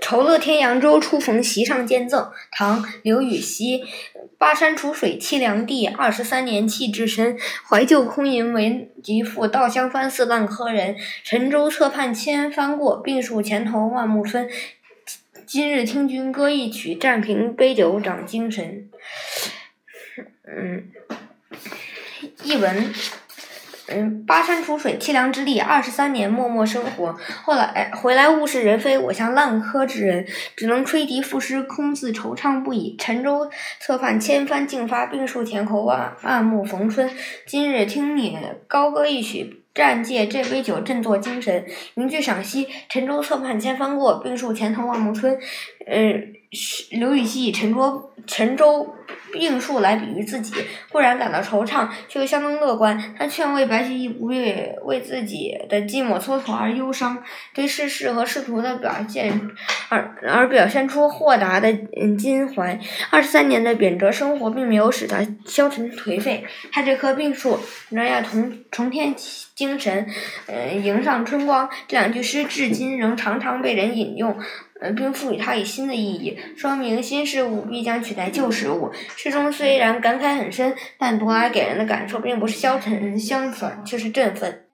酬乐天扬州，初逢席上见赠。唐·刘禹锡。巴山楚水凄凉地，二十三年弃置身。怀旧空吟为疾赋，到乡翻似烂柯人。沉舟侧畔千帆过，病树前头万木春。今日听君歌一曲，暂凭杯酒长精神。嗯，译文。嗯，巴山楚水凄凉之地，二十三年默默生活。后来回来物是人非，我像烂柯之人，只能吹笛赋诗，空自惆怅不已。沉舟侧畔千帆竞发，病树前头万万木逢春。今日听你高歌一曲，暂借这杯酒振作精神。名句赏析：沉舟侧畔千帆过，病树前头万木春。嗯，刘禹锡沉舟沉舟。病树来比喻自己，固然感到惆怅，却又相当乐观。他劝慰白居易不必为自己的寂寞蹉跎而忧伤，对世事和仕途的表现，而而表现出豁达的嗯襟怀。二十三年的贬谪生活，并没有使他消沉颓废。他这棵病树仍要重重添精神，嗯，迎上春光。这两句诗至今仍常常被人引用。并赋予它以新的意义，说明新事物必将取代旧事物。诗中虽然感慨很深，但读来给人的感受并不是消沉，相反却是振奋。